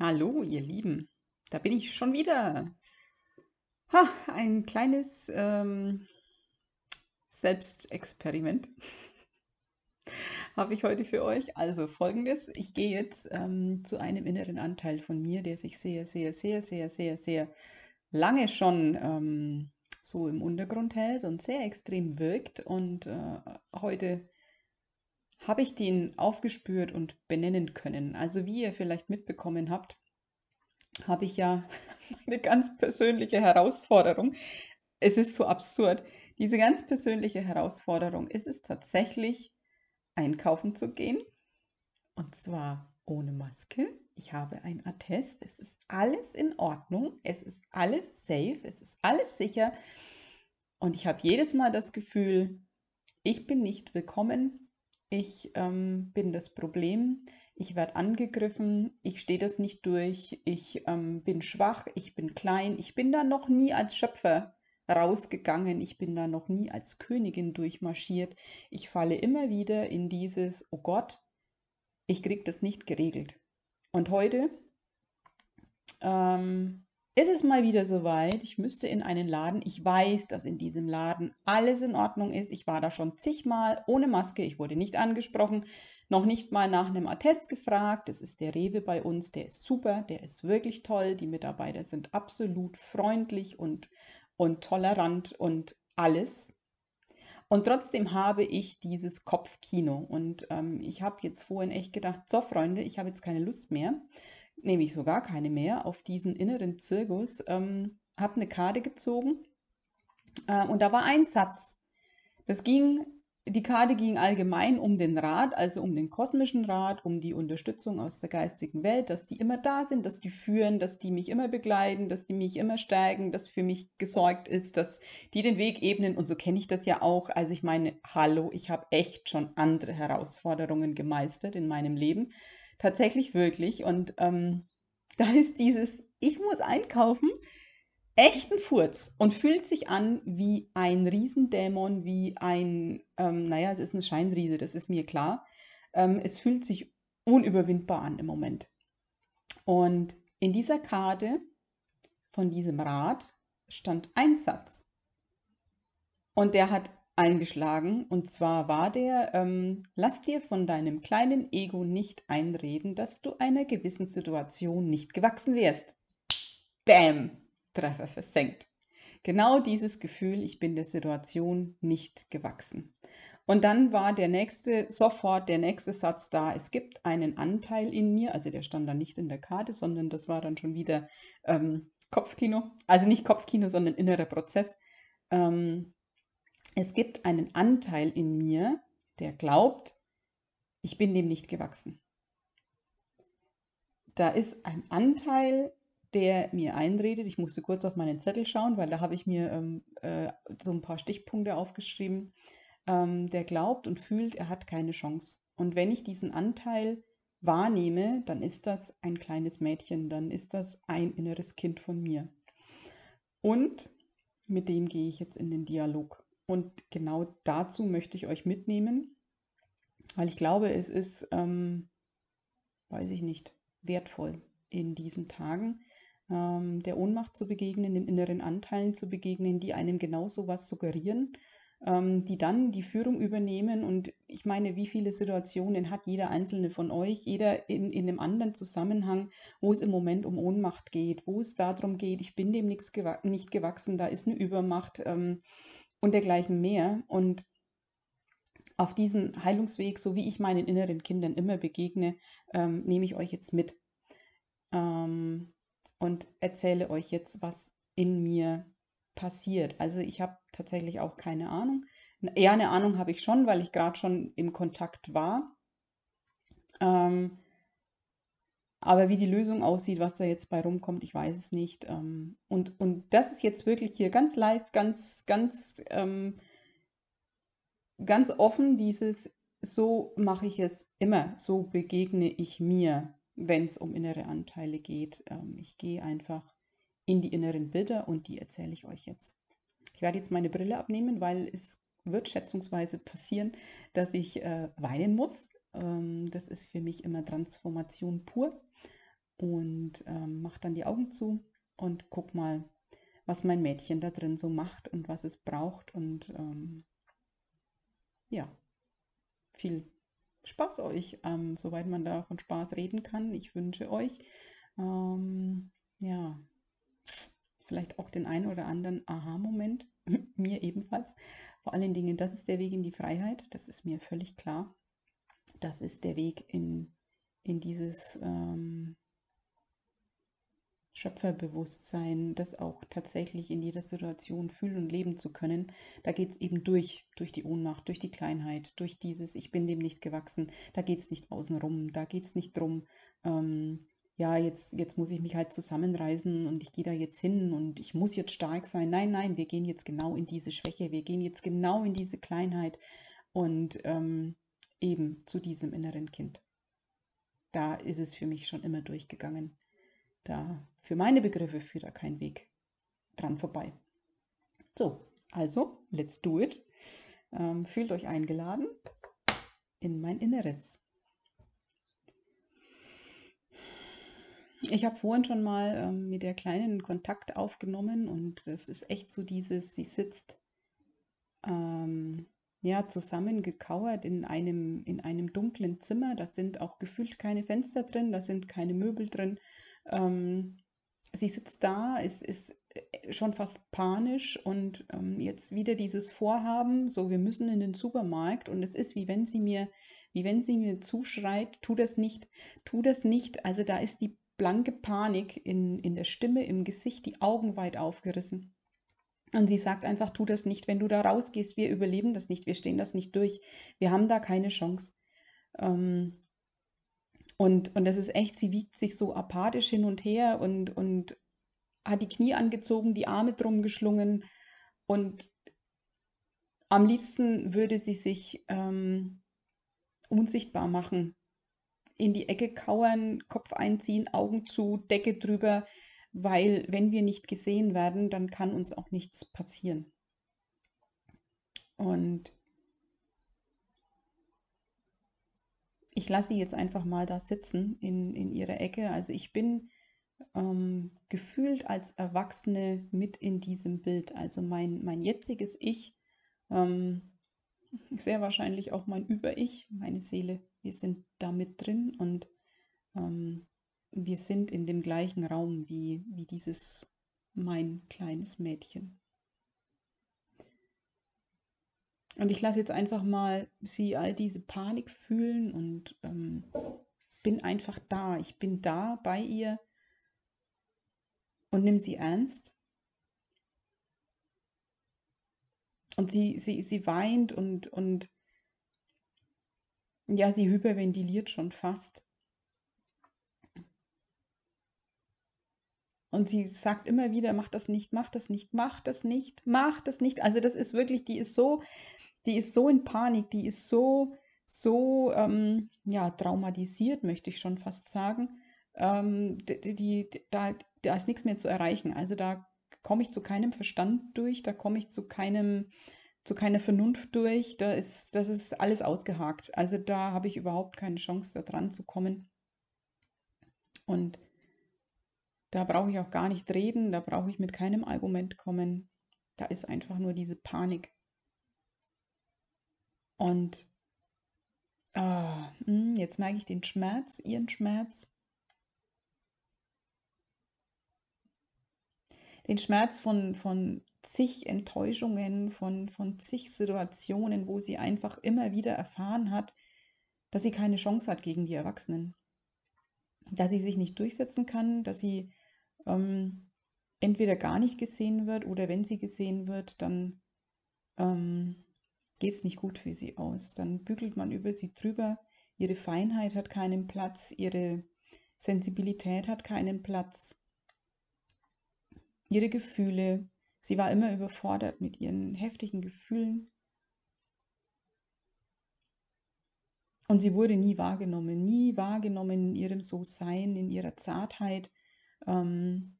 Hallo, ihr Lieben. Da bin ich schon wieder. Ha, ein kleines ähm, Selbstexperiment habe ich heute für euch. Also folgendes: Ich gehe jetzt ähm, zu einem inneren Anteil von mir, der sich sehr, sehr, sehr, sehr, sehr, sehr lange schon ähm, so im Untergrund hält und sehr extrem wirkt. Und äh, heute habe ich den aufgespürt und benennen können. Also wie ihr vielleicht mitbekommen habt, habe ich ja eine ganz persönliche Herausforderung. Es ist so absurd. Diese ganz persönliche Herausforderung ist es tatsächlich, einkaufen zu gehen. Und zwar ohne Maske. Ich habe ein Attest. Es ist alles in Ordnung. Es ist alles safe. Es ist alles sicher. Und ich habe jedes Mal das Gefühl, ich bin nicht willkommen ich ähm, bin das Problem, ich werde angegriffen, ich stehe das nicht durch, ich ähm, bin schwach, ich bin klein, ich bin da noch nie als Schöpfer rausgegangen, ich bin da noch nie als Königin durchmarschiert. Ich falle immer wieder in dieses, oh Gott, ich krieg das nicht geregelt. Und heute ähm, ist es mal wieder soweit, ich müsste in einen Laden. Ich weiß, dass in diesem Laden alles in Ordnung ist. Ich war da schon zigmal ohne Maske. Ich wurde nicht angesprochen, noch nicht mal nach einem Attest gefragt. Das ist der Rewe bei uns. Der ist super, der ist wirklich toll. Die Mitarbeiter sind absolut freundlich und, und tolerant und alles. Und trotzdem habe ich dieses Kopfkino. Und ähm, ich habe jetzt vorhin echt gedacht, so Freunde, ich habe jetzt keine Lust mehr nämlich so gar keine mehr, auf diesen inneren Zirkus, ähm, habe eine Karte gezogen äh, und da war ein Satz. Das ging, die Karte ging allgemein um den Rat, also um den kosmischen Rat, um die Unterstützung aus der geistigen Welt, dass die immer da sind, dass die führen, dass die mich immer begleiten, dass die mich immer stärken, dass für mich gesorgt ist, dass die den Weg ebnen und so kenne ich das ja auch. Also ich meine, hallo, ich habe echt schon andere Herausforderungen gemeistert in meinem Leben tatsächlich wirklich. Und ähm, da ist dieses, ich muss einkaufen, echt ein Furz und fühlt sich an wie ein Riesendämon, wie ein, ähm, naja, es ist eine Scheinriese, das ist mir klar. Ähm, es fühlt sich unüberwindbar an im Moment. Und in dieser Karte von diesem Rad stand ein Satz. Und der hat eingeschlagen. Und zwar war der, ähm, lass dir von deinem kleinen Ego nicht einreden, dass du einer gewissen Situation nicht gewachsen wärst. Bäm, Treffer versenkt. Genau dieses Gefühl, ich bin der Situation nicht gewachsen. Und dann war der nächste, sofort der nächste Satz da. Es gibt einen Anteil in mir, also der stand dann nicht in der Karte, sondern das war dann schon wieder ähm, Kopfkino. Also nicht Kopfkino, sondern innerer Prozess. Ähm, es gibt einen Anteil in mir, der glaubt, ich bin dem nicht gewachsen. Da ist ein Anteil, der mir einredet. Ich musste kurz auf meinen Zettel schauen, weil da habe ich mir ähm, äh, so ein paar Stichpunkte aufgeschrieben. Ähm, der glaubt und fühlt, er hat keine Chance. Und wenn ich diesen Anteil wahrnehme, dann ist das ein kleines Mädchen, dann ist das ein inneres Kind von mir. Und mit dem gehe ich jetzt in den Dialog. Und genau dazu möchte ich euch mitnehmen, weil ich glaube, es ist, ähm, weiß ich nicht, wertvoll in diesen Tagen, ähm, der Ohnmacht zu begegnen, den inneren Anteilen zu begegnen, die einem genau so was suggerieren, ähm, die dann die Führung übernehmen. Und ich meine, wie viele Situationen hat jeder einzelne von euch, jeder in, in einem anderen Zusammenhang, wo es im Moment um Ohnmacht geht, wo es darum geht, ich bin dem nichts gewa nicht gewachsen, da ist eine Übermacht. Und dergleichen mehr. Und auf diesem Heilungsweg, so wie ich meinen inneren Kindern immer begegne, ähm, nehme ich euch jetzt mit ähm, und erzähle euch jetzt, was in mir passiert. Also ich habe tatsächlich auch keine Ahnung. Ja, eine Ahnung habe ich schon, weil ich gerade schon im Kontakt war. Ähm, aber wie die Lösung aussieht, was da jetzt bei rumkommt, ich weiß es nicht. Ähm, und, und das ist jetzt wirklich hier ganz live, ganz, ganz, ähm, ganz offen, dieses, so mache ich es immer, so begegne ich mir, wenn es um innere Anteile geht. Ähm, ich gehe einfach in die inneren Bilder und die erzähle ich euch jetzt. Ich werde jetzt meine Brille abnehmen, weil es wird schätzungsweise passieren, dass ich äh, weinen muss. Ähm, das ist für mich immer Transformation pur. und ähm, mache dann die Augen zu und guck mal, was mein Mädchen da drin so macht und was es braucht. Und ähm, ja, viel Spaß euch, ähm, soweit man da von Spaß reden kann. Ich wünsche euch, ähm, ja, vielleicht auch den einen oder anderen Aha-Moment, mir ebenfalls. Vor allen Dingen, das ist der Weg in die Freiheit, das ist mir völlig klar. Das ist der Weg in, in dieses ähm, Schöpferbewusstsein, das auch tatsächlich in jeder Situation fühlen und leben zu können. Da geht es eben durch, durch die Ohnmacht, durch die Kleinheit, durch dieses Ich bin dem nicht gewachsen. Da geht es nicht außenrum, da geht es nicht drum, ähm, ja, jetzt, jetzt muss ich mich halt zusammenreißen und ich gehe da jetzt hin und ich muss jetzt stark sein. Nein, nein, wir gehen jetzt genau in diese Schwäche, wir gehen jetzt genau in diese Kleinheit und ähm, eben zu diesem inneren Kind. Da ist es für mich schon immer durchgegangen. Da für meine Begriffe führt da kein Weg dran vorbei. So, also, let's do it. Ähm, fühlt euch eingeladen in mein Inneres. Ich habe vorhin schon mal ähm, mit der Kleinen Kontakt aufgenommen und es ist echt so dieses, sie sitzt ähm, ja zusammengekauert in einem, in einem dunklen Zimmer. Da sind auch gefühlt keine Fenster drin, da sind keine Möbel drin. Ähm, sie sitzt da, ist, ist äh, schon fast panisch und ähm, jetzt wieder dieses Vorhaben, so wir müssen in den Supermarkt und es ist wie wenn sie mir, wie wenn sie mir zuschreit, tu das nicht, tu das nicht. Also da ist die blanke Panik in, in der Stimme, im Gesicht, die Augen weit aufgerissen. Und sie sagt einfach, tu das nicht. Wenn du da rausgehst, wir überleben das nicht, wir stehen das nicht durch. Wir haben da keine Chance. Ähm, und, und das ist echt, sie wiegt sich so apathisch hin und her und, und hat die Knie angezogen, die Arme drum geschlungen. Und am liebsten würde sie sich ähm, unsichtbar machen in die Ecke kauern, Kopf einziehen, Augen zu, Decke drüber, weil wenn wir nicht gesehen werden, dann kann uns auch nichts passieren. Und ich lasse sie jetzt einfach mal da sitzen in, in ihrer Ecke. Also ich bin ähm, gefühlt als Erwachsene mit in diesem Bild. Also mein, mein jetziges Ich, ähm, sehr wahrscheinlich auch mein Über-Ich, meine Seele wir sind da mit drin und ähm, wir sind in dem gleichen Raum wie, wie dieses mein kleines Mädchen. Und ich lasse jetzt einfach mal sie all diese Panik fühlen und ähm, bin einfach da. Ich bin da bei ihr und nimm sie ernst. Und sie, sie, sie weint und, und ja, sie hyperventiliert schon fast. Und sie sagt immer wieder, mach das nicht, mach das nicht, mach das nicht, mach das nicht. Also das ist wirklich, die ist so, die ist so in Panik, die ist so, so, ähm, ja, traumatisiert, möchte ich schon fast sagen. Ähm, die, die, da, da ist nichts mehr zu erreichen. Also da komme ich zu keinem Verstand durch, da komme ich zu keinem, zu keiner Vernunft durch. Da ist, das ist alles ausgehakt. Also da habe ich überhaupt keine Chance, da dran zu kommen. Und da brauche ich auch gar nicht reden, da brauche ich mit keinem Argument kommen. Da ist einfach nur diese Panik. Und ah, hm, jetzt merke ich den Schmerz, ihren Schmerz. Den Schmerz von, von zig Enttäuschungen, von, von zig Situationen, wo sie einfach immer wieder erfahren hat, dass sie keine Chance hat gegen die Erwachsenen. Dass sie sich nicht durchsetzen kann, dass sie ähm, entweder gar nicht gesehen wird oder wenn sie gesehen wird, dann ähm, geht es nicht gut für sie aus. Dann bügelt man über sie drüber. Ihre Feinheit hat keinen Platz, ihre Sensibilität hat keinen Platz. Ihre Gefühle, Sie war immer überfordert mit ihren heftigen Gefühlen. Und sie wurde nie wahrgenommen, nie wahrgenommen in ihrem So-Sein, in ihrer Zartheit. Ähm,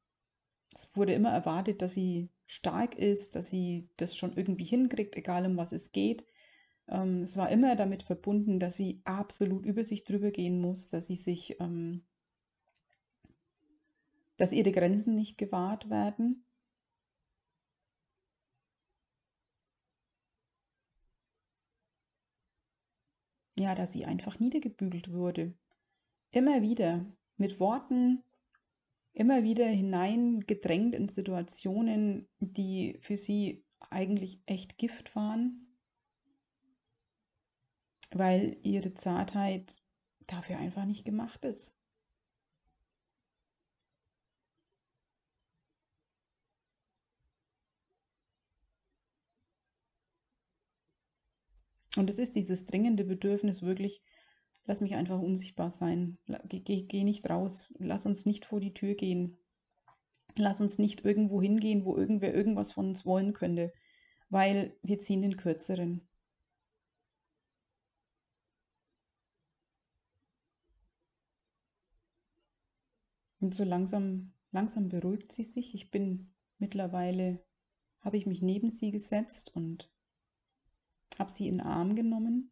es wurde immer erwartet, dass sie stark ist, dass sie das schon irgendwie hinkriegt, egal um was es geht. Ähm, es war immer damit verbunden, dass sie absolut über sich drüber gehen muss, dass sie sich ähm, dass ihre Grenzen nicht gewahrt werden. Ja, dass sie einfach niedergebügelt wurde. Immer wieder mit Worten, immer wieder hineingedrängt in Situationen, die für sie eigentlich echt Gift waren, weil ihre Zartheit dafür einfach nicht gemacht ist. Und es ist dieses dringende Bedürfnis wirklich, lass mich einfach unsichtbar sein, geh, geh, nicht raus, lass uns nicht vor die Tür gehen, lass uns nicht irgendwo hingehen, wo irgendwer irgendwas von uns wollen könnte, weil wir ziehen den kürzeren. Und so langsam, langsam beruhigt sie sich. Ich bin mittlerweile, habe ich mich neben sie gesetzt und habe sie in den Arm genommen.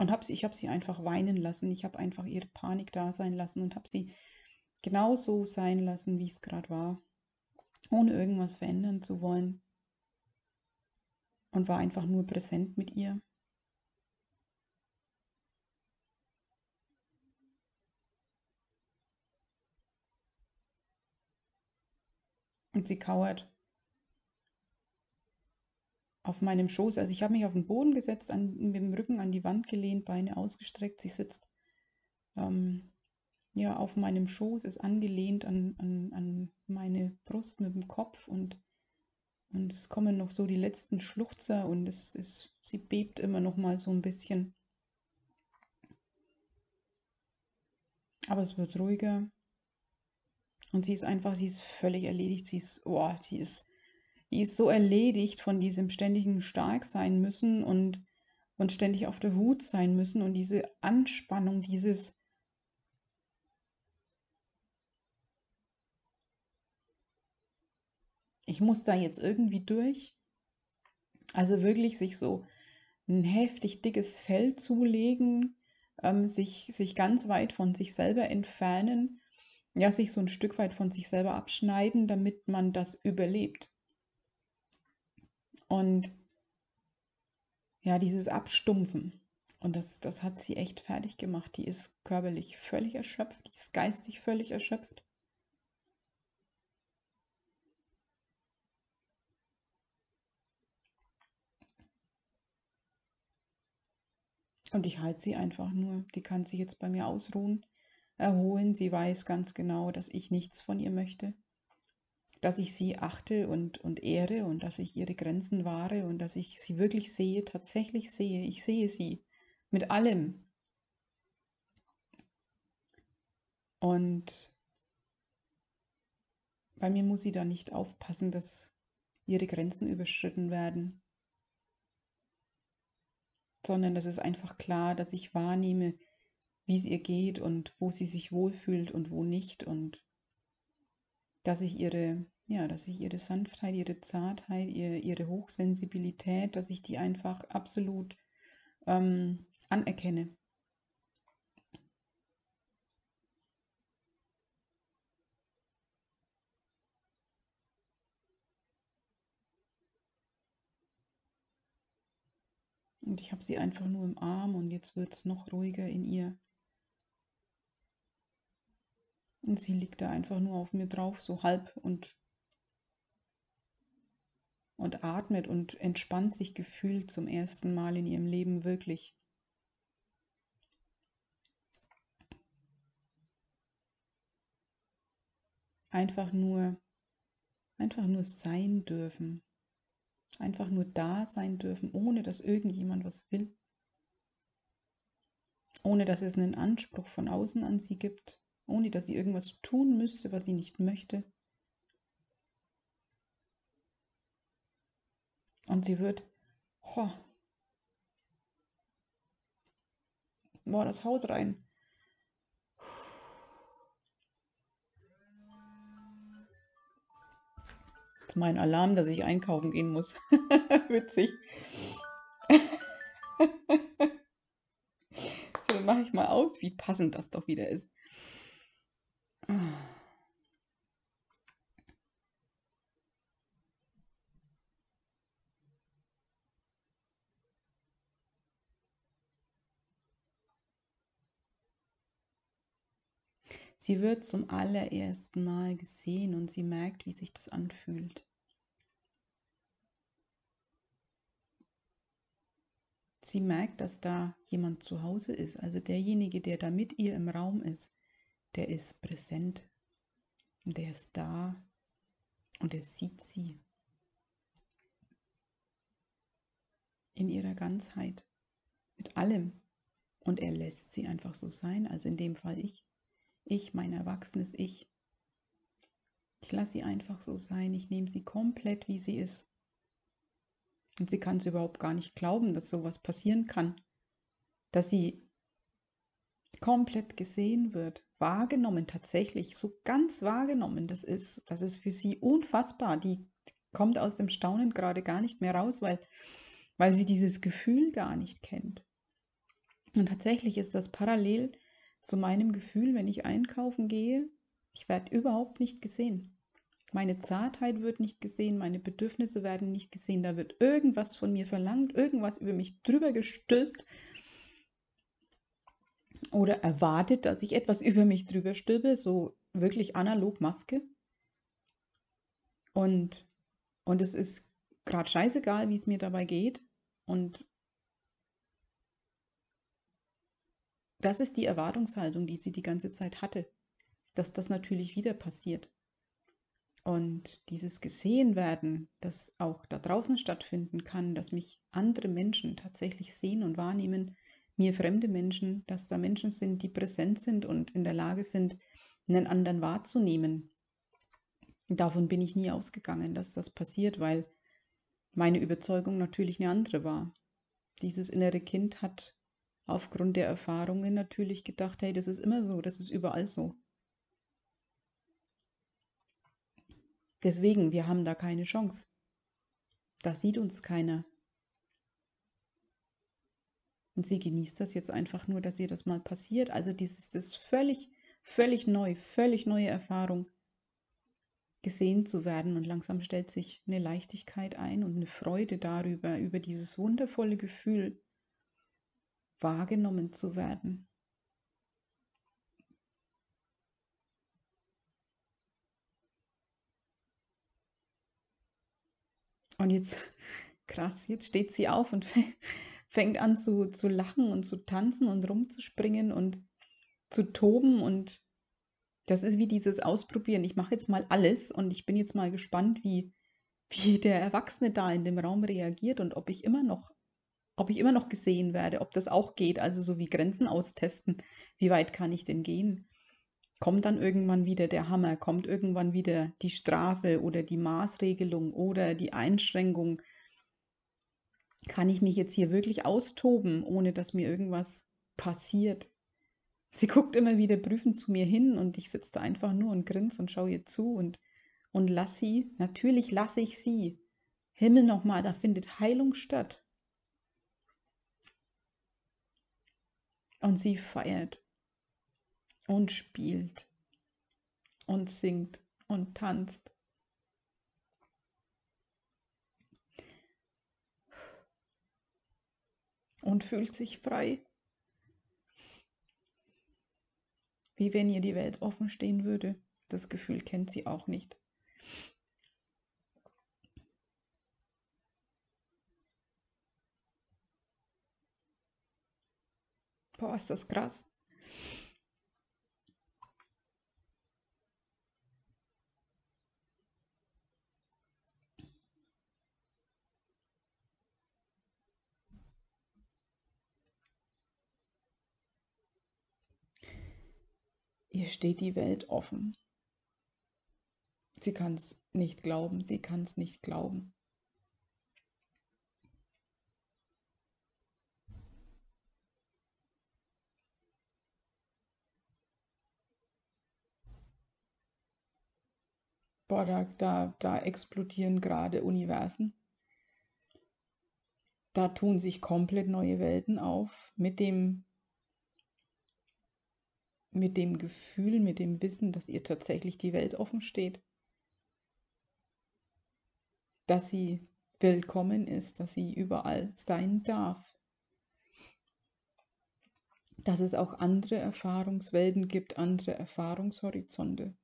Und hab sie, ich habe sie einfach weinen lassen. Ich habe einfach ihre Panik da sein lassen und habe sie genauso sein lassen, wie es gerade war, ohne irgendwas verändern zu wollen. Und war einfach nur präsent mit ihr. Und sie kauert auf meinem Schoß. Also ich habe mich auf den Boden gesetzt, an, mit dem Rücken an die Wand gelehnt, Beine ausgestreckt. Sie sitzt ähm, ja auf meinem Schoß, ist angelehnt an, an, an meine Brust mit dem Kopf und, und es kommen noch so die letzten Schluchzer und es ist, sie bebt immer noch mal so ein bisschen. Aber es wird ruhiger. Und sie ist einfach, sie ist völlig erledigt. Sie ist, oh, sie ist, die ist so erledigt von diesem ständigen stark sein müssen und, und ständig auf der Hut sein müssen und diese Anspannung, dieses ich muss da jetzt irgendwie durch. Also wirklich sich so ein heftig dickes Fell zulegen, ähm, sich, sich ganz weit von sich selber entfernen ja, sich so ein Stück weit von sich selber abschneiden, damit man das überlebt. Und ja, dieses Abstumpfen. Und das, das hat sie echt fertig gemacht. Die ist körperlich völlig erschöpft, die ist geistig völlig erschöpft. Und ich halte sie einfach nur. Die kann sich jetzt bei mir ausruhen erholen. Sie weiß ganz genau, dass ich nichts von ihr möchte, dass ich sie achte und, und ehre und dass ich ihre Grenzen wahre und dass ich sie wirklich sehe, tatsächlich sehe. Ich sehe sie mit allem. Und bei mir muss sie da nicht aufpassen, dass ihre Grenzen überschritten werden, sondern es ist einfach klar, dass ich wahrnehme, wie es ihr geht und wo sie sich wohlfühlt und wo nicht und dass ich ihre, ja, dass ich ihre Sanftheit, ihre Zartheit, ihr, ihre Hochsensibilität, dass ich die einfach absolut ähm, anerkenne. Und ich habe sie einfach nur im Arm und jetzt wird es noch ruhiger in ihr. Und sie liegt da einfach nur auf mir drauf, so halb und, und atmet und entspannt sich gefühlt zum ersten Mal in ihrem Leben wirklich. Einfach nur, einfach nur sein dürfen. Einfach nur da sein dürfen, ohne dass irgendjemand was will. Ohne dass es einen Anspruch von außen an sie gibt ohne dass sie irgendwas tun müsste, was sie nicht möchte. Und sie wird, oh, boah, das haut rein. Das ist mein Alarm, dass ich einkaufen gehen muss. Witzig. so, dann mache ich mal aus, wie passend das doch wieder ist. Sie wird zum allerersten Mal gesehen und sie merkt, wie sich das anfühlt. Sie merkt, dass da jemand zu Hause ist, also derjenige, der da mit ihr im Raum ist, der ist präsent, der ist da und er sieht sie in ihrer Ganzheit, mit allem. Und er lässt sie einfach so sein, also in dem Fall ich. Ich, mein erwachsenes Ich. Ich lasse sie einfach so sein. Ich nehme sie komplett, wie sie ist. Und sie kann es überhaupt gar nicht glauben, dass sowas passieren kann. Dass sie komplett gesehen wird, wahrgenommen, tatsächlich, so ganz wahrgenommen. Das ist, das ist für sie unfassbar. Die kommt aus dem Staunen gerade gar nicht mehr raus, weil, weil sie dieses Gefühl gar nicht kennt. Und tatsächlich ist das parallel zu meinem Gefühl, wenn ich einkaufen gehe, ich werde überhaupt nicht gesehen. Meine Zartheit wird nicht gesehen, meine Bedürfnisse werden nicht gesehen, da wird irgendwas von mir verlangt, irgendwas über mich drüber gestülpt oder erwartet, dass ich etwas über mich drüber stülpe, so wirklich analog Maske. Und, und es ist gerade scheißegal, wie es mir dabei geht. Und das ist die Erwartungshaltung, die sie die ganze Zeit hatte, dass das natürlich wieder passiert. Und dieses Gesehenwerden, das auch da draußen stattfinden kann, dass mich andere Menschen tatsächlich sehen und wahrnehmen, mir fremde Menschen, dass da Menschen sind, die präsent sind und in der Lage sind, einen anderen wahrzunehmen. Davon bin ich nie ausgegangen, dass das passiert, weil meine Überzeugung natürlich eine andere war. Dieses innere Kind hat aufgrund der Erfahrungen natürlich gedacht, hey, das ist immer so, das ist überall so. Deswegen, wir haben da keine Chance. Da sieht uns keiner. Und sie genießt das jetzt einfach nur, dass ihr das mal passiert. Also dieses, das völlig, völlig neu, völlig neue Erfahrung, gesehen zu werden. Und langsam stellt sich eine Leichtigkeit ein und eine Freude darüber, über dieses wundervolle Gefühl, wahrgenommen zu werden. Und jetzt, krass, jetzt steht sie auf und fängt an zu, zu lachen und zu tanzen und rumzuspringen und zu toben. Und das ist wie dieses Ausprobieren. Ich mache jetzt mal alles und ich bin jetzt mal gespannt, wie, wie der Erwachsene da in dem Raum reagiert und ob ich immer noch ob ich immer noch gesehen werde, ob das auch geht, also so wie Grenzen austesten, wie weit kann ich denn gehen? Kommt dann irgendwann wieder der Hammer, kommt irgendwann wieder die Strafe oder die Maßregelung oder die Einschränkung? Kann ich mich jetzt hier wirklich austoben, ohne dass mir irgendwas passiert? Sie guckt immer wieder prüfend zu mir hin und ich sitze da einfach nur und grinse und schaue ihr zu und, und lass sie, natürlich lasse ich sie. Himmel nochmal, da findet Heilung statt. Und sie feiert und spielt und singt und tanzt. Und fühlt sich frei, wie wenn ihr die Welt offen stehen würde. Das Gefühl kennt sie auch nicht. Boah, ist das krass. Ihr steht die Welt offen. Sie kann es nicht glauben, sie kann es nicht glauben. boah, da, da, da explodieren gerade Universen. Da tun sich komplett neue Welten auf mit dem mit dem Gefühl, mit dem Wissen, dass ihr tatsächlich die Welt offen steht. Dass sie willkommen ist, dass sie überall sein darf. Dass es auch andere Erfahrungswelten gibt, andere Erfahrungshorizonte.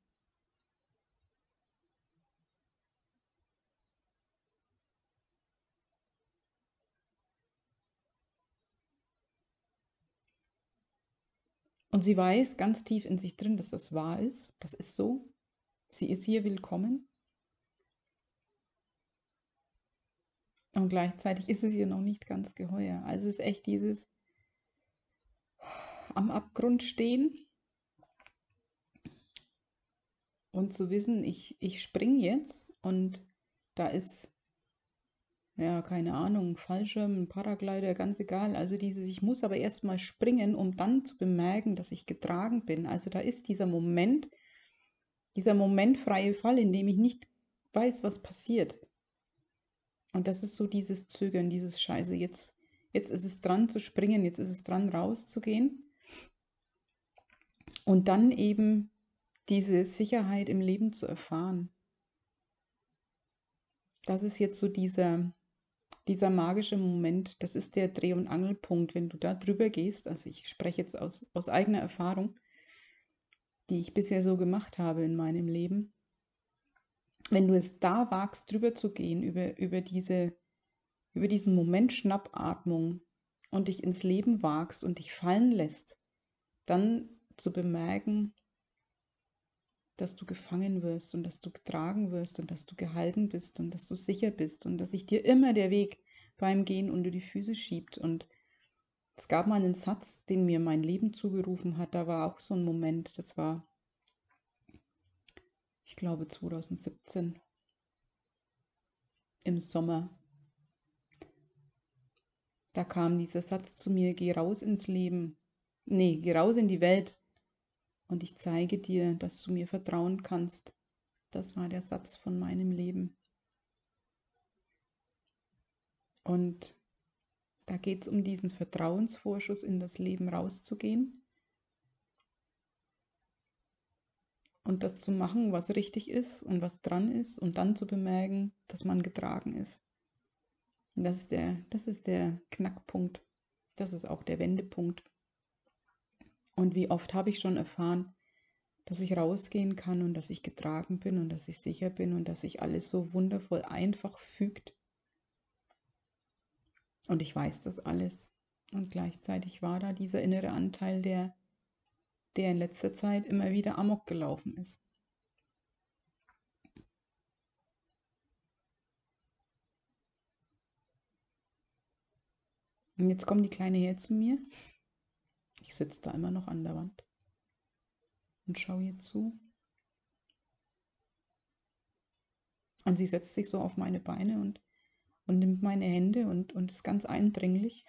Und sie weiß ganz tief in sich drin, dass das wahr ist. Das ist so. Sie ist hier willkommen. Und gleichzeitig ist es ihr noch nicht ganz geheuer. Also es ist echt dieses am Abgrund stehen und zu wissen, ich, ich spring jetzt und da ist ja, keine Ahnung, Fallschirm, Paraglider, ganz egal. Also dieses, ich muss aber erstmal springen, um dann zu bemerken, dass ich getragen bin. Also da ist dieser Moment, dieser momentfreie Fall, in dem ich nicht weiß, was passiert. Und das ist so dieses Zögern, dieses Scheiße. Jetzt, jetzt ist es dran zu springen, jetzt ist es dran rauszugehen. Und dann eben diese Sicherheit im Leben zu erfahren. Das ist jetzt so dieser, dieser magische Moment, das ist der Dreh- und Angelpunkt, wenn du da drüber gehst, also ich spreche jetzt aus, aus eigener Erfahrung, die ich bisher so gemacht habe in meinem Leben, wenn du es da wagst, drüber zu gehen, über, über, diese, über diesen Moment Schnappatmung und dich ins Leben wagst und dich fallen lässt, dann zu bemerken, dass du gefangen wirst und dass du getragen wirst und dass du gehalten bist und dass du sicher bist und dass sich dir immer der Weg beim Gehen unter die Füße schiebt. Und es gab mal einen Satz, den mir mein Leben zugerufen hat, da war auch so ein Moment, das war, ich glaube, 2017 im Sommer. Da kam dieser Satz zu mir, geh raus ins Leben. Nee, geh raus in die Welt und ich zeige dir, dass du mir vertrauen kannst. Das war der Satz von meinem Leben. Und da geht es um diesen Vertrauensvorschuss in das Leben rauszugehen und das zu machen, was richtig ist und was dran ist und dann zu bemerken, dass man getragen ist. Und das ist der, das ist der Knackpunkt. Das ist auch der Wendepunkt. Und wie oft habe ich schon erfahren, dass ich rausgehen kann und dass ich getragen bin und dass ich sicher bin und dass sich alles so wundervoll einfach fügt. Und ich weiß das alles. Und gleichzeitig war da dieser innere Anteil, der, der in letzter Zeit immer wieder amok gelaufen ist. Und jetzt kommt die Kleine her zu mir ich sitze da immer noch an der Wand und schaue ihr zu. Und sie setzt sich so auf meine Beine und, und nimmt meine Hände und, und ist ganz eindringlich.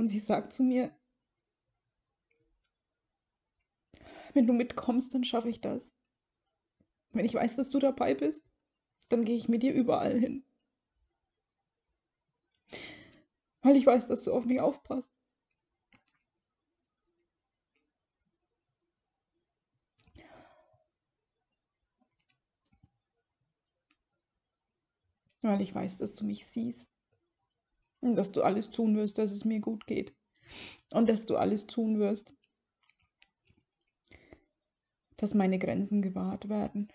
Und sie sagt zu mir, wenn du mitkommst, dann schaffe ich das. Wenn ich weiß, dass du dabei bist, dann gehe ich mit dir überall hin. Weil ich weiß, dass du auf mich aufpasst. Weil ich weiß, dass du mich siehst. Und dass du alles tun wirst, dass es mir gut geht. Und dass du alles tun wirst, dass meine Grenzen gewahrt werden.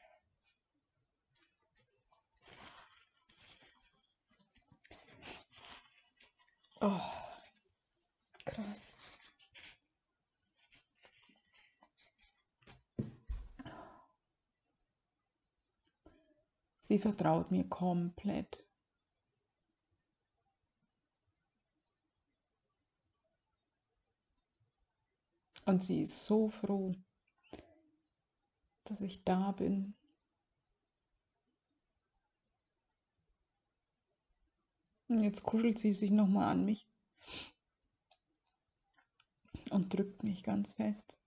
Oh, krass. Sie vertraut mir komplett. Und sie ist so froh, dass ich da bin. Und jetzt kuschelt sie sich nochmal an mich und drückt mich ganz fest.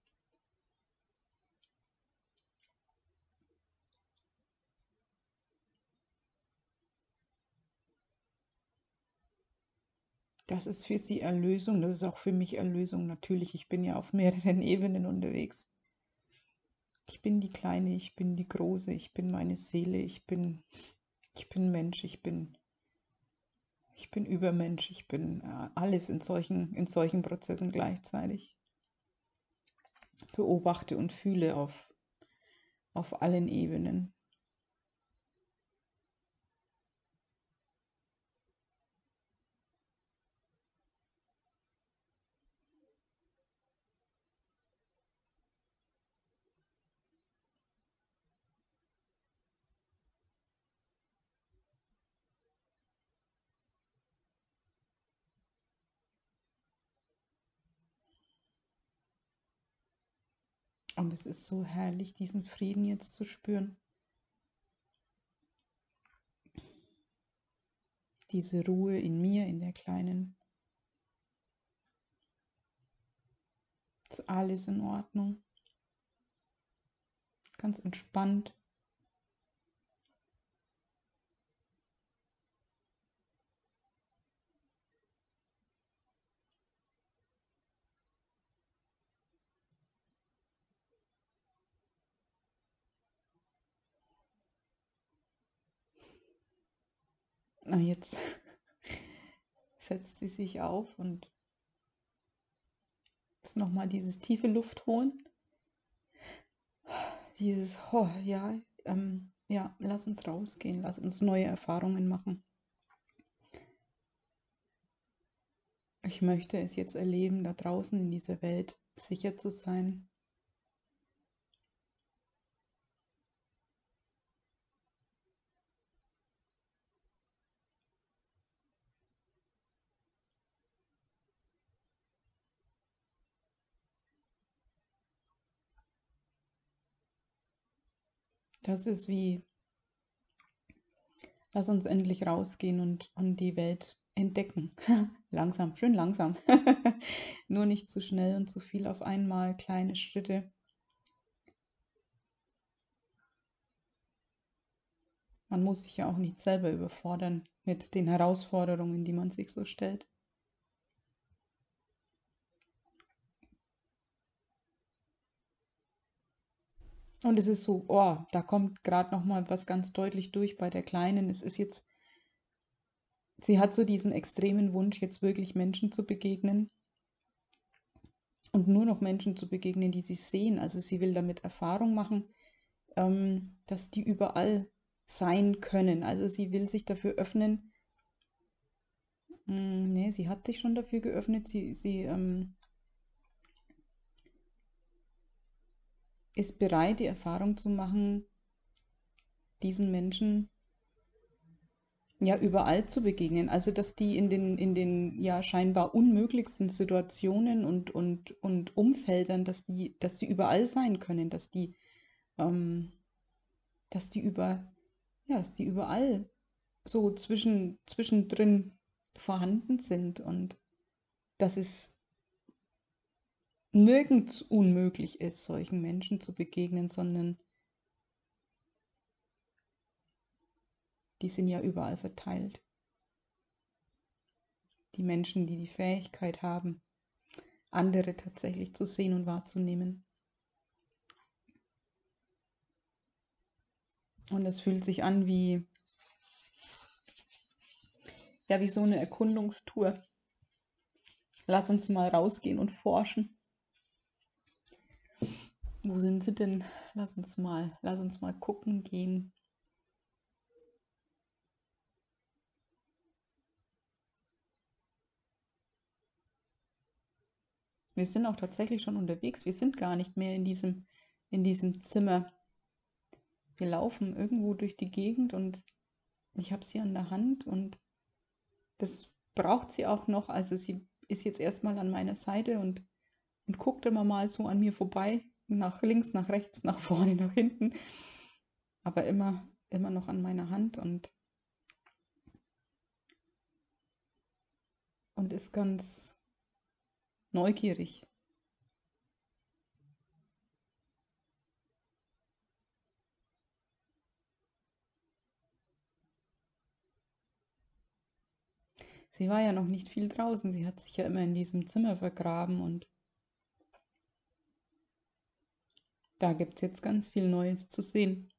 Das ist für sie Erlösung, das ist auch für mich Erlösung. Natürlich, ich bin ja auf mehreren Ebenen unterwegs. Ich bin die Kleine, ich bin die Große, ich bin meine Seele, ich bin, ich bin Mensch, ich bin, ich bin Übermensch, ich bin äh, alles in solchen, in solchen Prozessen gleichzeitig. Beobachte und fühle auf, auf allen Ebenen. Und es ist so herrlich, diesen Frieden jetzt zu spüren. Diese Ruhe in mir, in der kleinen. Ist alles in Ordnung. Ganz entspannt. Na, jetzt setzt sie sich auf und jetzt nochmal dieses tiefe Luft holen. Dieses, oh, ja, ähm, ja, lass uns rausgehen, lass uns neue Erfahrungen machen. Ich möchte es jetzt erleben, da draußen in dieser Welt sicher zu sein, Das ist wie, lass uns endlich rausgehen und, und die Welt entdecken. langsam, schön langsam. Nur nicht zu schnell und zu viel auf einmal, kleine Schritte. Man muss sich ja auch nicht selber überfordern mit den Herausforderungen, die man sich so stellt. Und es ist so, oh, da kommt gerade noch mal was ganz deutlich durch bei der Kleinen. Es ist jetzt, sie hat so diesen extremen Wunsch, jetzt wirklich Menschen zu begegnen und nur noch Menschen zu begegnen, die sie sehen. Also sie will damit Erfahrung machen, ähm, dass die überall sein können. Also sie will sich dafür öffnen. Hm, nee, sie hat sich schon dafür geöffnet. Sie, sie ähm, ist bereit, die Erfahrung zu machen, diesen Menschen ja überall zu begegnen. Also dass die in den, in den ja scheinbar unmöglichsten Situationen und, und, und Umfeldern, dass die, dass die überall sein können, dass die, ähm, dass die über, ja, dass die überall so zwischen, zwischendrin vorhanden sind und dass es nirgends unmöglich ist, solchen Menschen zu begegnen, sondern die sind ja überall verteilt. Die Menschen, die die Fähigkeit haben, andere tatsächlich zu sehen und wahrzunehmen. Und es fühlt sich an wie, ja, wie so eine Erkundungstour. Lass uns mal rausgehen und forschen. Wo sind sie denn? Lass uns mal, lass uns mal gucken gehen. Wir sind auch tatsächlich schon unterwegs. Wir sind gar nicht mehr in diesem, in diesem Zimmer. Wir laufen irgendwo durch die Gegend und ich habe sie an der Hand und das braucht sie auch noch. Also sie ist jetzt erstmal an meiner Seite und, und guckt immer mal so an mir vorbei nach links, nach rechts, nach vorne, nach hinten, aber immer, immer noch an meiner Hand und und ist ganz neugierig. Sie war ja noch nicht viel draußen, sie hat sich ja immer in diesem Zimmer vergraben und da gibt es jetzt ganz viel Neues zu sehen.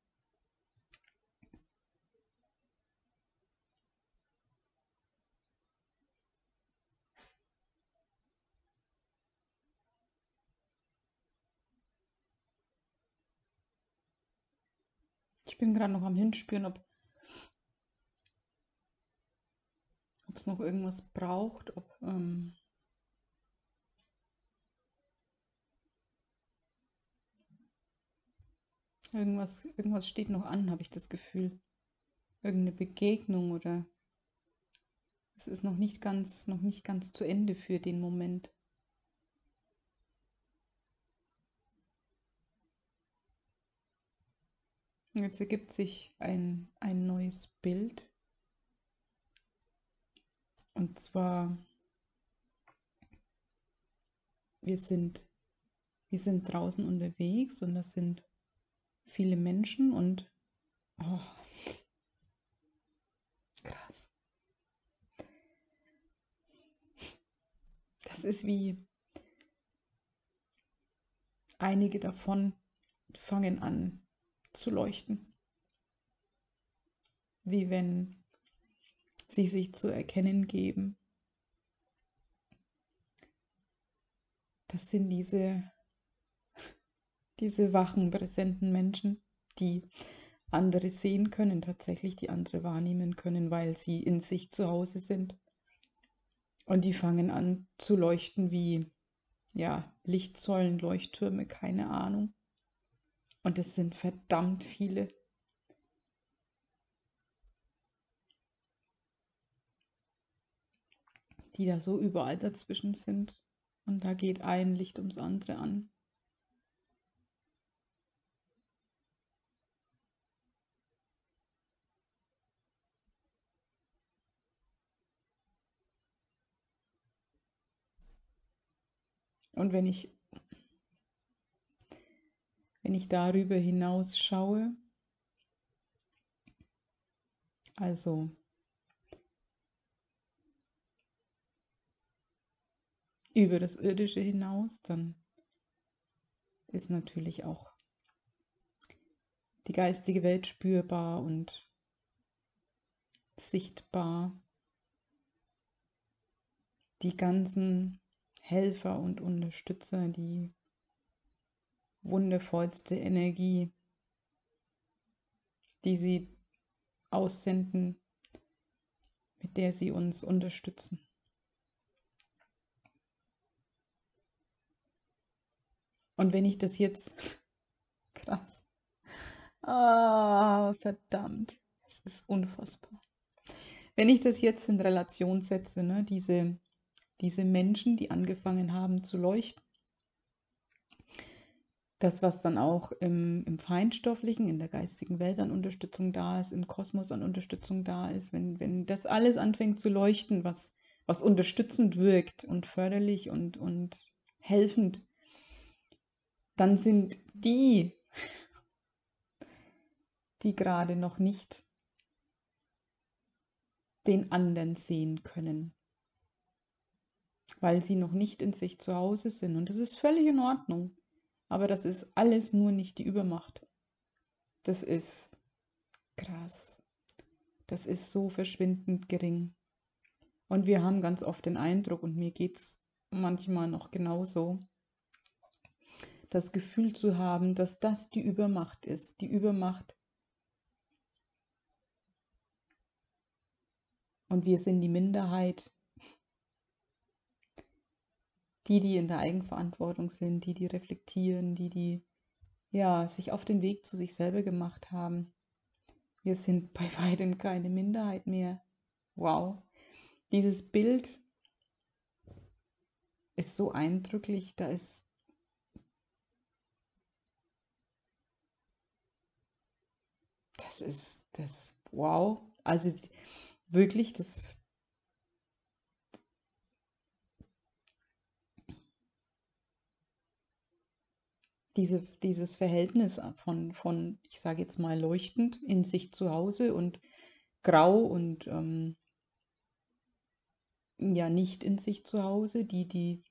Ich bin gerade noch am Hinspüren, ob es noch irgendwas braucht, ob ähm, irgendwas, irgendwas steht noch an, habe ich das Gefühl. Irgendeine Begegnung oder es ist noch nicht ganz, noch nicht ganz zu Ende für den Moment. Jetzt ergibt sich ein, ein neues Bild. Und zwar, wir sind, wir sind draußen unterwegs und das sind viele Menschen und oh, krass. Das ist wie einige davon fangen an zu leuchten. Wie wenn sie sich zu erkennen geben. Das sind diese, diese wachen, präsenten Menschen, die andere sehen können, tatsächlich die andere wahrnehmen können, weil sie in sich zu Hause sind. Und die fangen an zu leuchten wie, ja, Lichtsäulen, Leuchttürme, keine Ahnung. Und es sind verdammt viele. die da so überall dazwischen sind. Und da geht ein Licht ums andere an. Und wenn ich, wenn ich darüber hinaus schaue, also über das Irdische hinaus, dann ist natürlich auch die geistige Welt spürbar und sichtbar. Die ganzen Helfer und Unterstützer, die wundervollste Energie, die sie aussenden, mit der sie uns unterstützen. Und wenn ich das jetzt, krass, ah, verdammt, es ist unfassbar. Wenn ich das jetzt in Relation setze, ne, diese, diese Menschen, die angefangen haben zu leuchten, das, was dann auch im, im Feinstofflichen, in der geistigen Welt an Unterstützung da ist, im Kosmos an Unterstützung da ist, wenn, wenn das alles anfängt zu leuchten, was, was unterstützend wirkt und förderlich und, und helfend, dann sind die, die gerade noch nicht den anderen sehen können, weil sie noch nicht in sich zu Hause sind. Und das ist völlig in Ordnung. Aber das ist alles nur nicht die Übermacht. Das ist krass. Das ist so verschwindend gering. Und wir haben ganz oft den Eindruck, und mir geht es manchmal noch genauso, das Gefühl zu haben, dass das die Übermacht ist, die Übermacht. Und wir sind die Minderheit, die, die in der Eigenverantwortung sind, die, die reflektieren, die, die ja, sich auf den Weg zu sich selber gemacht haben. Wir sind bei weitem keine Minderheit mehr. Wow. Dieses Bild ist so eindrücklich, da ist das ist das, wow. Also wirklich, das, diese, dieses Verhältnis von, von, ich sage jetzt mal, leuchtend in sich zu Hause und grau und ähm, ja nicht in sich zu Hause, die, die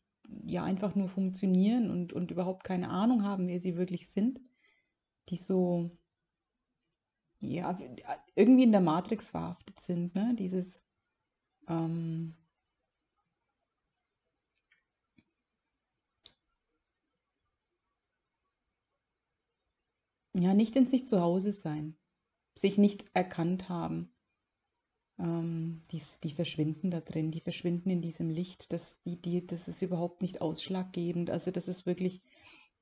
ja einfach nur funktionieren und, und überhaupt keine Ahnung haben, wer sie wirklich sind, die so, ja, irgendwie in der Matrix verhaftet sind, ne? Dieses, ähm, ja, nicht in sich zu Hause sein, sich nicht erkannt haben. Ähm, die, die verschwinden da drin, die verschwinden in diesem Licht. Das, die, die, das ist überhaupt nicht ausschlaggebend. Also das ist wirklich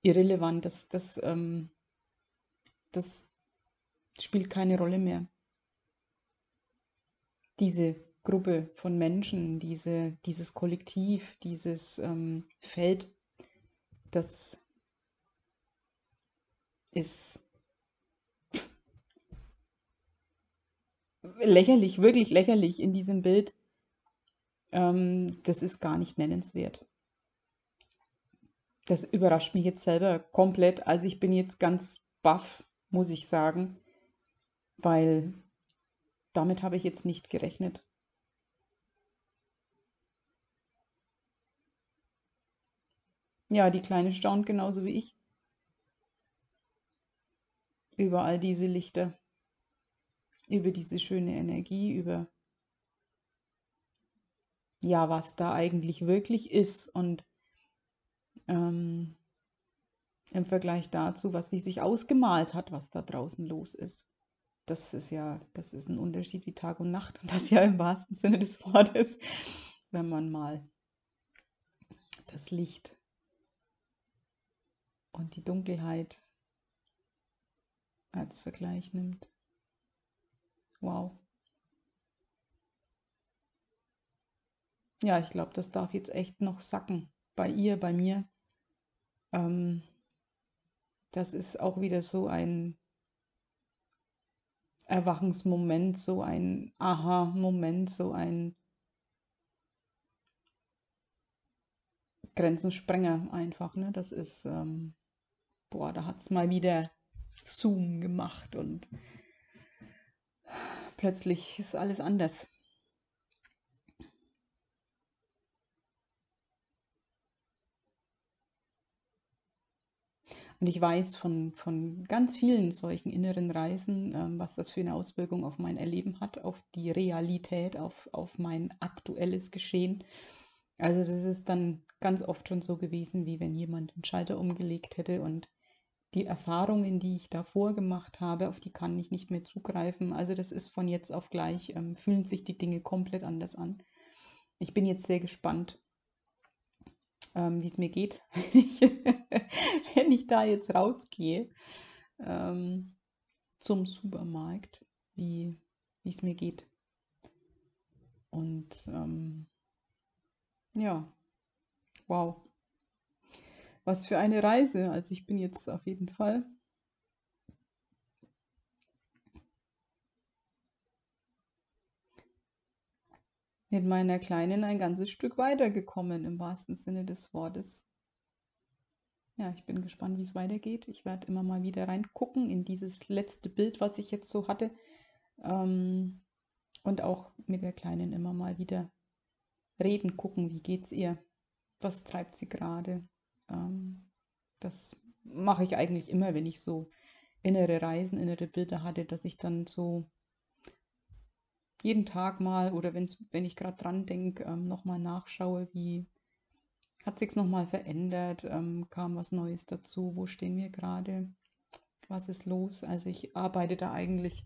irrelevant. Das, das, ähm, das spielt keine Rolle mehr. Diese Gruppe von Menschen, diese, dieses Kollektiv, dieses ähm, Feld, das ist lächerlich, wirklich lächerlich in diesem Bild. Ähm, das ist gar nicht nennenswert. Das überrascht mich jetzt selber komplett. Also ich bin jetzt ganz baff, muss ich sagen, weil damit habe ich jetzt nicht gerechnet. Ja, die Kleine staunt genauso wie ich. Über all diese Lichter über diese schöne Energie, über ja, was da eigentlich wirklich ist und ähm, im Vergleich dazu, was sie sich ausgemalt hat, was da draußen los ist. Das ist ja, das ist ein Unterschied wie Tag und Nacht und das ja im wahrsten Sinne des Wortes, wenn man mal das Licht und die Dunkelheit als Vergleich nimmt. Wow. Ja, ich glaube, das darf jetzt echt noch sacken. Bei ihr, bei mir. Ähm, das ist auch wieder so ein Erwachensmoment, so ein Aha-Moment, so ein Grenzensprenger einfach. Ne? Das ist, ähm, boah, da hat es mal wieder Zoom gemacht und plötzlich ist alles anders. Und ich weiß von, von ganz vielen solchen inneren Reisen, ähm, was das für eine Auswirkung auf mein Erleben hat, auf die Realität, auf, auf mein aktuelles Geschehen. Also das ist dann ganz oft schon so gewesen, wie wenn jemand einen Schalter umgelegt hätte und die Erfahrungen, die ich davor gemacht habe, auf die kann ich nicht mehr zugreifen. Also das ist von jetzt auf gleich, ähm, fühlen sich die Dinge komplett anders an. Ich bin jetzt sehr gespannt, ähm, wie es mir geht, wenn ich da jetzt rausgehe ähm, zum Supermarkt, wie es mir geht. Und ähm, ja, wow. Was für eine Reise. Also ich bin jetzt auf jeden Fall mit meiner Kleinen ein ganzes Stück weitergekommen, im wahrsten Sinne des Wortes. Ja, ich bin gespannt, wie es weitergeht. Ich werde immer mal wieder reingucken in dieses letzte Bild, was ich jetzt so hatte. Ähm, und auch mit der Kleinen immer mal wieder reden, gucken, wie geht's ihr, was treibt sie gerade. Ähm, das mache ich eigentlich immer, wenn ich so innere Reisen, innere Bilder hatte, dass ich dann so jeden Tag mal oder wenn's, wenn ich gerade dran denke, ähm, nochmal nachschaue, wie hat sich nochmal verändert, ähm, kam was Neues dazu, wo stehen wir gerade, was ist los. Also ich arbeite da eigentlich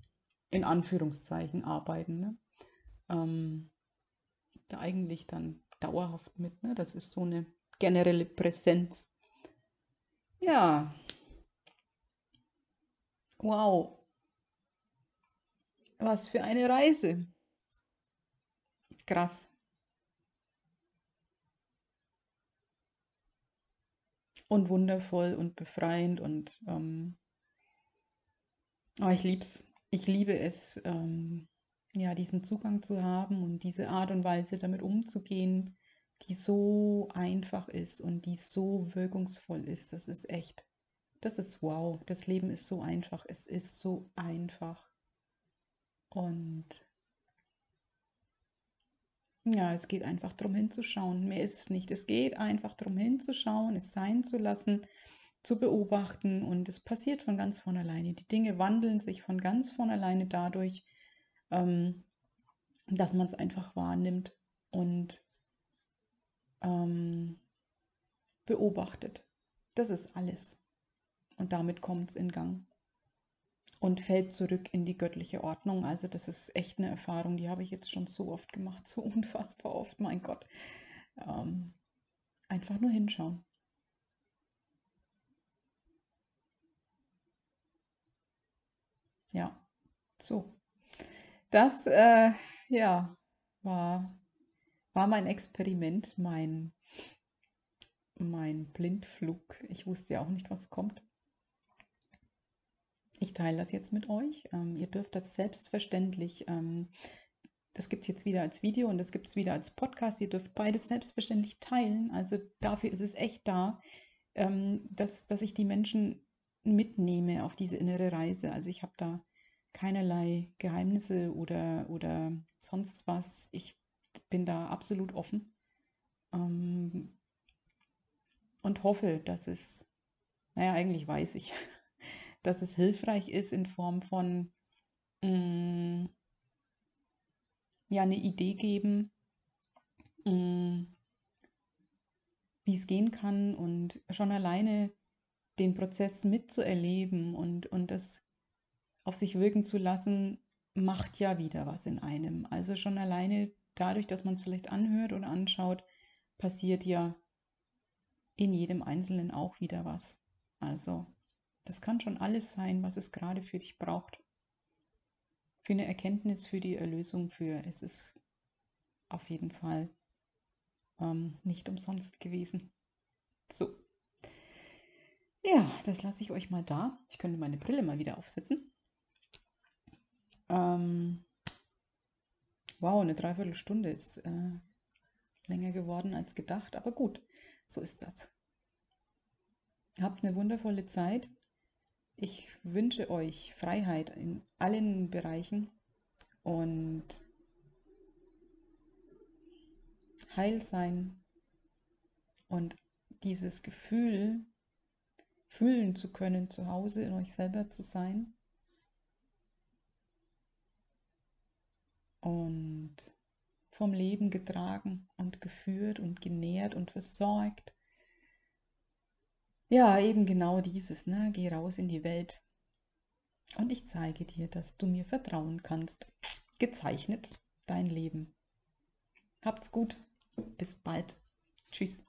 in Anführungszeichen arbeiten, ne? ähm, da eigentlich dann dauerhaft mit. Ne? Das ist so eine generelle Präsenz. Ja. Wow. Was für eine Reise. Krass. Und wundervoll und befreiend und ähm, oh, ich lieb's. Ich liebe es, ähm, ja, diesen Zugang zu haben und diese Art und Weise damit umzugehen die so einfach ist und die so wirkungsvoll ist. Das ist echt Das ist wow. Das Leben ist so einfach. Es ist so einfach. Und ja, es geht einfach darum hinzuschauen. Mehr ist es nicht. Es geht einfach darum hinzuschauen, es sein zu lassen, zu beobachten und es passiert von ganz von alleine. Die Dinge wandeln sich von ganz von alleine dadurch, ähm, dass man es einfach wahrnimmt und ähm, beobachtet. Das ist alles. Und damit kommt es in Gang und fällt zurück in die göttliche Ordnung. Also das ist echt eine Erfahrung, die habe ich jetzt schon so oft gemacht, so unfassbar oft, mein Gott. Ähm, einfach nur hinschauen. Ja, so. Das, äh, ja, war, war mein Experiment, mein, mein Blindflug. Ich wusste ja auch nicht, was kommt. Ich teile das jetzt mit euch. Ähm, ihr dürft das selbstverständlich, ähm, das gibt es jetzt wieder als Video und das gibt es wieder als Podcast. Ihr dürft beides selbstverständlich teilen. Also dafür ist es echt da, ähm, dass, dass ich die Menschen mitnehme auf diese innere Reise. Also ich habe da keinerlei Geheimnisse oder, oder sonst was. Ich bin da absolut offen ähm, und hoffe, dass es, naja, eigentlich weiß ich, dass es hilfreich ist in Form von mh, mm, ja, eine Idee geben, mm, wie es gehen kann und schon alleine den Prozess mitzuerleben und, und das auf sich wirken zu lassen, macht ja wieder was in einem. Also schon alleine dadurch, dass man es vielleicht anhört oder anschaut, passiert ja in jedem Einzelnen auch wieder was. Also das kann schon alles sein, was es gerade für dich braucht. Für eine Erkenntnis, für die Erlösung, für es ist auf jeden Fall ähm, nicht umsonst gewesen. So. Ja, das lasse ich euch mal da. Ich könnte meine Brille mal wieder aufsetzen. Ähm, wow, eine Dreiviertelstunde ist äh, länger geworden als gedacht, aber gut, so ist das. Habt eine wundervolle Zeit. Ich wünsche euch Freiheit in allen Bereichen und Heilsein und dieses Gefühl fühlen zu können, zu Hause in euch selber zu sein und vom Leben getragen und geführt und genährt und versorgt ja, eben genau dieses, ne? Geh raus in die Welt und ich zeige dir, dass du mir vertrauen kannst. Gezeichnet dein Leben. Habt's gut. Bis bald. Tschüss.